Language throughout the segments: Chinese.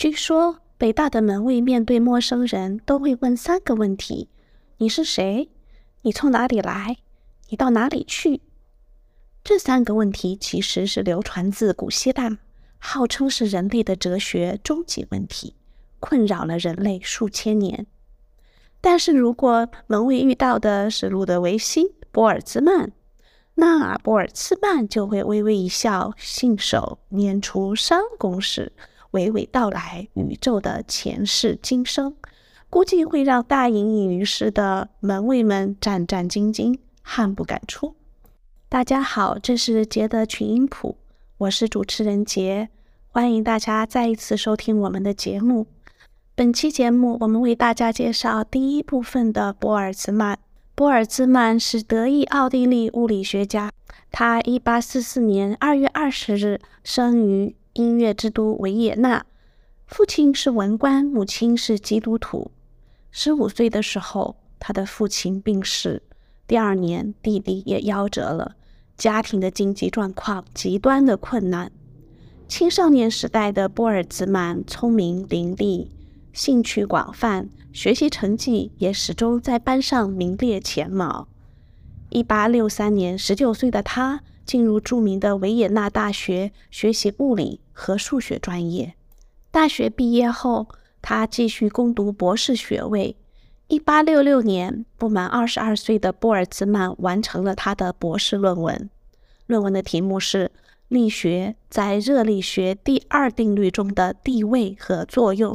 据说，北大的门卫面对陌生人都会问三个问题：你是谁？你从哪里来？你到哪里去？这三个问题其实是流传自古希腊，号称是人类的哲学终极问题，困扰了人类数千年。但是如果门卫遇到的是路德维希·波尔兹曼，那波尔兹曼就会微微一笑，信手拈出三公式，娓娓道来宇宙的前世今生，估计会让大隐隐于市的门卫们战战兢兢，汗不敢出。大家好，这是杰的群音谱，我是主持人杰，欢迎大家再一次收听我们的节目。本期节目，我们为大家介绍第一部分的波尔兹曼。波尔兹曼是德意奥地利物理学家，他1844年2月20日生于音乐之都维也纳，父亲是文官，母亲是基督徒。15岁的时候，他的父亲病逝，第二年弟弟也夭折了，家庭的经济状况极端的困难。青少年时代的波尔兹曼聪明伶俐。兴趣广泛，学习成绩也始终在班上名列前茅。一八六三年，十九岁的他进入著名的维也纳大学学习物理和数学专业。大学毕业后，他继续攻读博士学位。一八六六年，不满二十二岁的波尔兹曼完成了他的博士论文，论文的题目是《力学在热力学第二定律中的地位和作用》。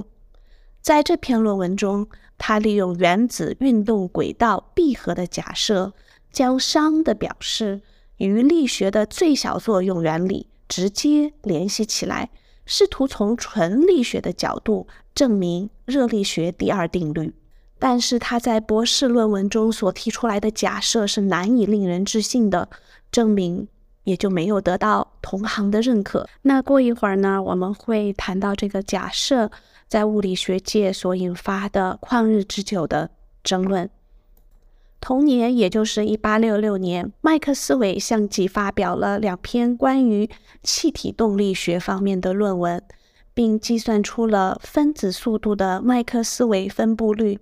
在这篇论文中，他利用原子运动轨道闭合的假设，将熵的表示与力学的最小作用原理直接联系起来，试图从纯力学的角度证明热力学第二定律。但是他在博士论文中所提出来的假设是难以令人置信的，证明也就没有得到同行的认可。那过一会儿呢，我们会谈到这个假设。在物理学界所引发的旷日持久的争论。同年，也就是1866年，麦克斯韦相继发表了两篇关于气体动力学方面的论文，并计算出了分子速度的麦克斯韦分布律。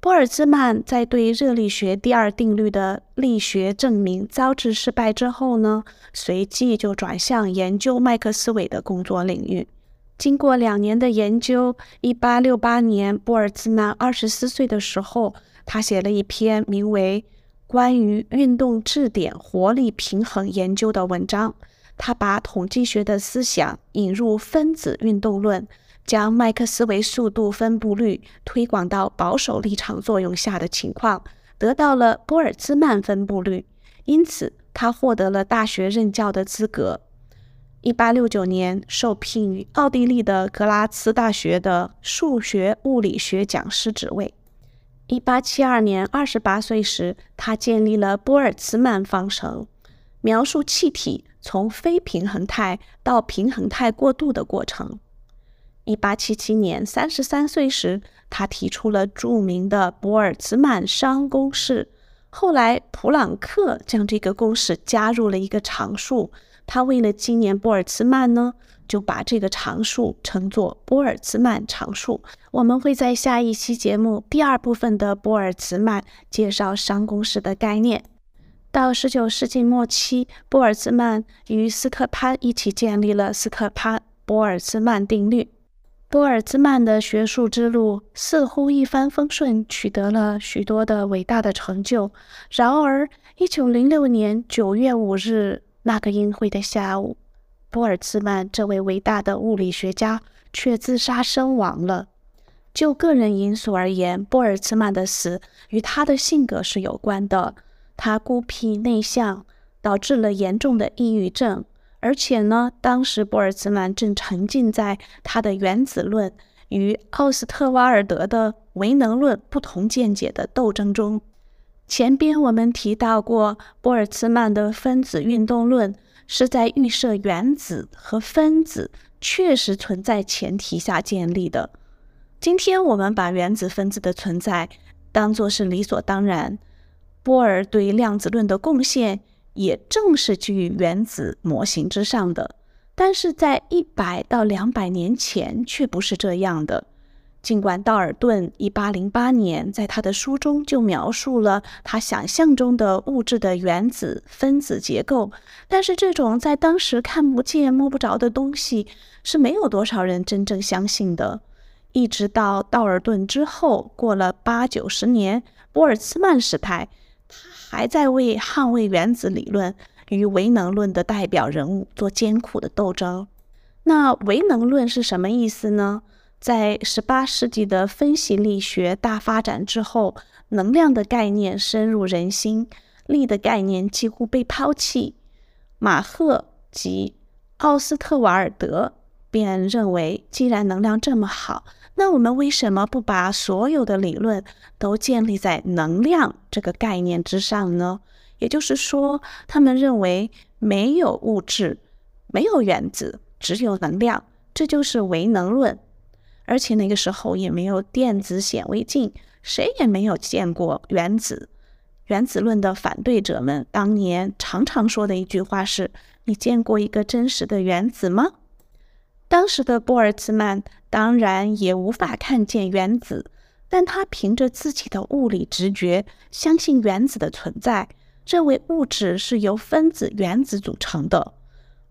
波尔兹曼在对热力学第二定律的力学证明遭致失败之后呢，随即就转向研究麦克斯韦的工作领域。经过两年的研究，一八六八年，波尔兹曼二十四岁的时候，他写了一篇名为《关于运动质点活力平衡研究》的文章。他把统计学的思想引入分子运动论，将麦克斯韦速度分布律推广到保守力场作用下的情况，得到了波尔兹曼分布律。因此，他获得了大学任教的资格。一八六九年，受聘于奥地利的格拉茨大学的数学物理学讲师职位。一八七二年，二十八岁时，他建立了波尔兹曼方程，描述气体从非平衡态到平衡态过渡的过程。一八七七年，三十三岁时，他提出了著名的波尔兹曼熵公式。后来，普朗克将这个公式加入了一个常数。他为了纪念波尔兹曼呢，就把这个常数称作波尔兹曼常数。我们会在下一期节目第二部分的波尔兹曼介绍熵公式的概念。到十九世纪末期，波尔兹曼与斯科潘一起建立了斯科潘波尔兹曼定律。波尔兹曼的学术之路似乎一帆风顺，取得了许多的伟大的成就。然而，一九零六年九月五日。那个阴晦的下午，波尔兹曼这位伟大的物理学家却自杀身亡了。就个人因素而言，波尔兹曼的死与他的性格是有关的。他孤僻内向，导致了严重的抑郁症。而且呢，当时波尔兹曼正沉浸在他的原子论与奥斯特瓦尔德的唯能论不同见解的斗争中。前边我们提到过，波尔兹曼的分子运动论是在预设原子和分子确实存在前提下建立的。今天我们把原子分子的存在当作是理所当然。波尔对量子论的贡献也正是基于原子模型之上的。但是在一百到两百年前却不是这样的。尽管道尔顿一八零八年在他的书中就描述了他想象中的物质的原子分子结构，但是这种在当时看不见摸不着的东西是没有多少人真正相信的。一直到道尔顿之后，过了八九十年，波尔兹曼时代，他还在为捍卫原子理论与唯能论的代表人物做艰苦的斗争。那唯能论是什么意思呢？在十八世纪的分析力学大发展之后，能量的概念深入人心，力的概念几乎被抛弃。马赫及奥斯特瓦尔德便认为，既然能量这么好，那我们为什么不把所有的理论都建立在能量这个概念之上呢？也就是说，他们认为没有物质，没有原子，只有能量，这就是唯能论。而且那个时候也没有电子显微镜，谁也没有见过原子。原子论的反对者们当年常常说的一句话是：“你见过一个真实的原子吗？”当时的波尔兹曼当然也无法看见原子，但他凭着自己的物理直觉，相信原子的存在，认为物质是由分子、原子组成的。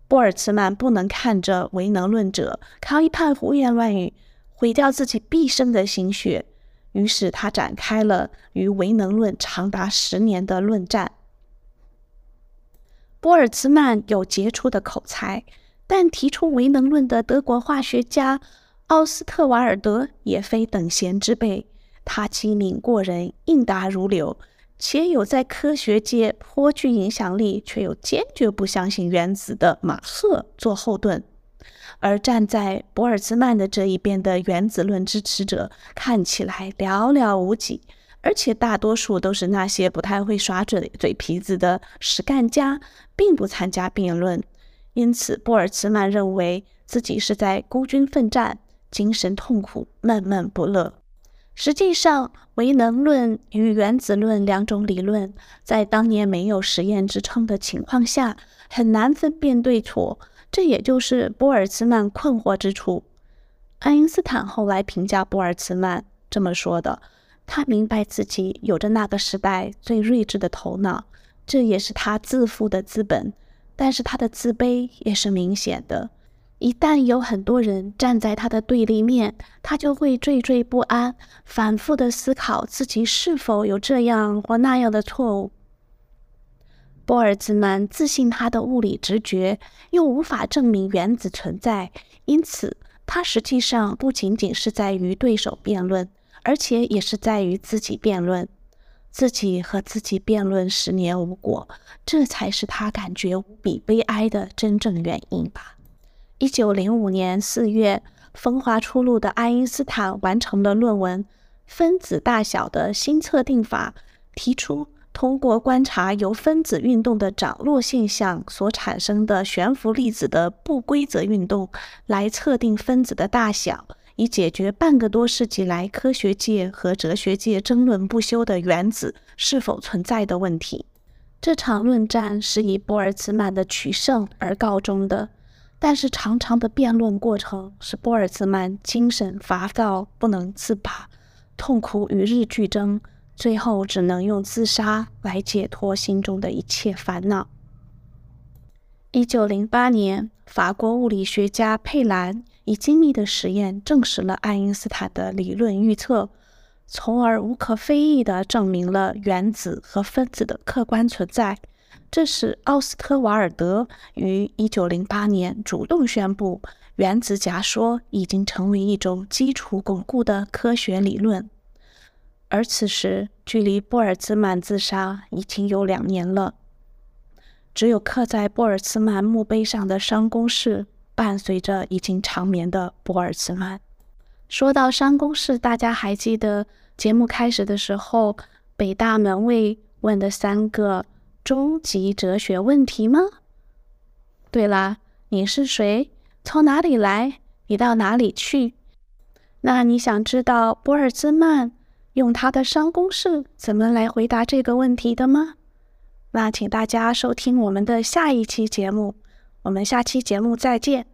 波尔兹曼不能看着唯能论者靠一派胡言乱语。毁掉自己毕生的心血，于是他展开了与唯能论长达十年的论战。波尔兹曼有杰出的口才，但提出唯能论的德国化学家奥斯特瓦尔德也非等闲之辈。他机敏过人，应答如流，且有在科学界颇具影响力，却又坚决不相信原子的马赫做后盾。而站在博尔兹曼的这一边的原子论支持者看起来寥寥无几，而且大多数都是那些不太会耍嘴嘴皮子的实干家，并不参加辩论。因此，波尔兹曼认为自己是在孤军奋战，精神痛苦，闷闷不乐。实际上，唯能论与原子论两种理论在当年没有实验支撑的情况下，很难分辨对错。这也就是波尔兹曼困惑之处。爱因斯坦后来评价波尔兹曼这么说的：“他明白自己有着那个时代最睿智的头脑，这也是他自负的资本。但是他的自卑也是明显的。一旦有很多人站在他的对立面，他就会惴惴不安，反复的思考自己是否有这样或那样的错误。”波尔兹曼自信他的物理直觉，又无法证明原子存在，因此他实际上不仅仅是在与对手辩论，而且也是在与自己辩论。自己和自己辩论十年无果，这才是他感觉无比悲哀的真正原因吧。一九零五年四月，风华初露的爱因斯坦完成了论文《分子大小的新测定法》，提出。通过观察由分子运动的涨落现象所产生的悬浮粒子的不规则运动，来测定分子的大小，以解决半个多世纪来科学界和哲学界争论不休的原子是否存在的问题。这场论战是以波尔兹曼的取胜而告终的，但是长长的辩论过程使波尔兹曼精神乏躁不能自拔，痛苦与日俱增。最后只能用自杀来解脱心中的一切烦恼。一九零八年，法国物理学家佩兰以精密的实验证实了爱因斯坦的理论预测，从而无可非议地证明了原子和分子的客观存在。这使奥斯特瓦尔德于一九零八年主动宣布，原子假说已经成为一种基础巩固的科学理论。而此时，距离波尔兹曼自杀已经有两年了。只有刻在波尔兹曼墓碑上的商公室，伴随着已经长眠的波尔兹曼。说到商公室，大家还记得节目开始的时候，北大门卫问的三个终极哲学问题吗？对了，你是谁？从哪里来？你到哪里去？那你想知道波尔兹曼？用他的商公式怎么来回答这个问题的吗？那请大家收听我们的下一期节目我们下期节目再见。